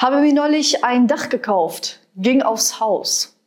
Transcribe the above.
Habe mir neulich ein Dach gekauft, ging aufs Haus.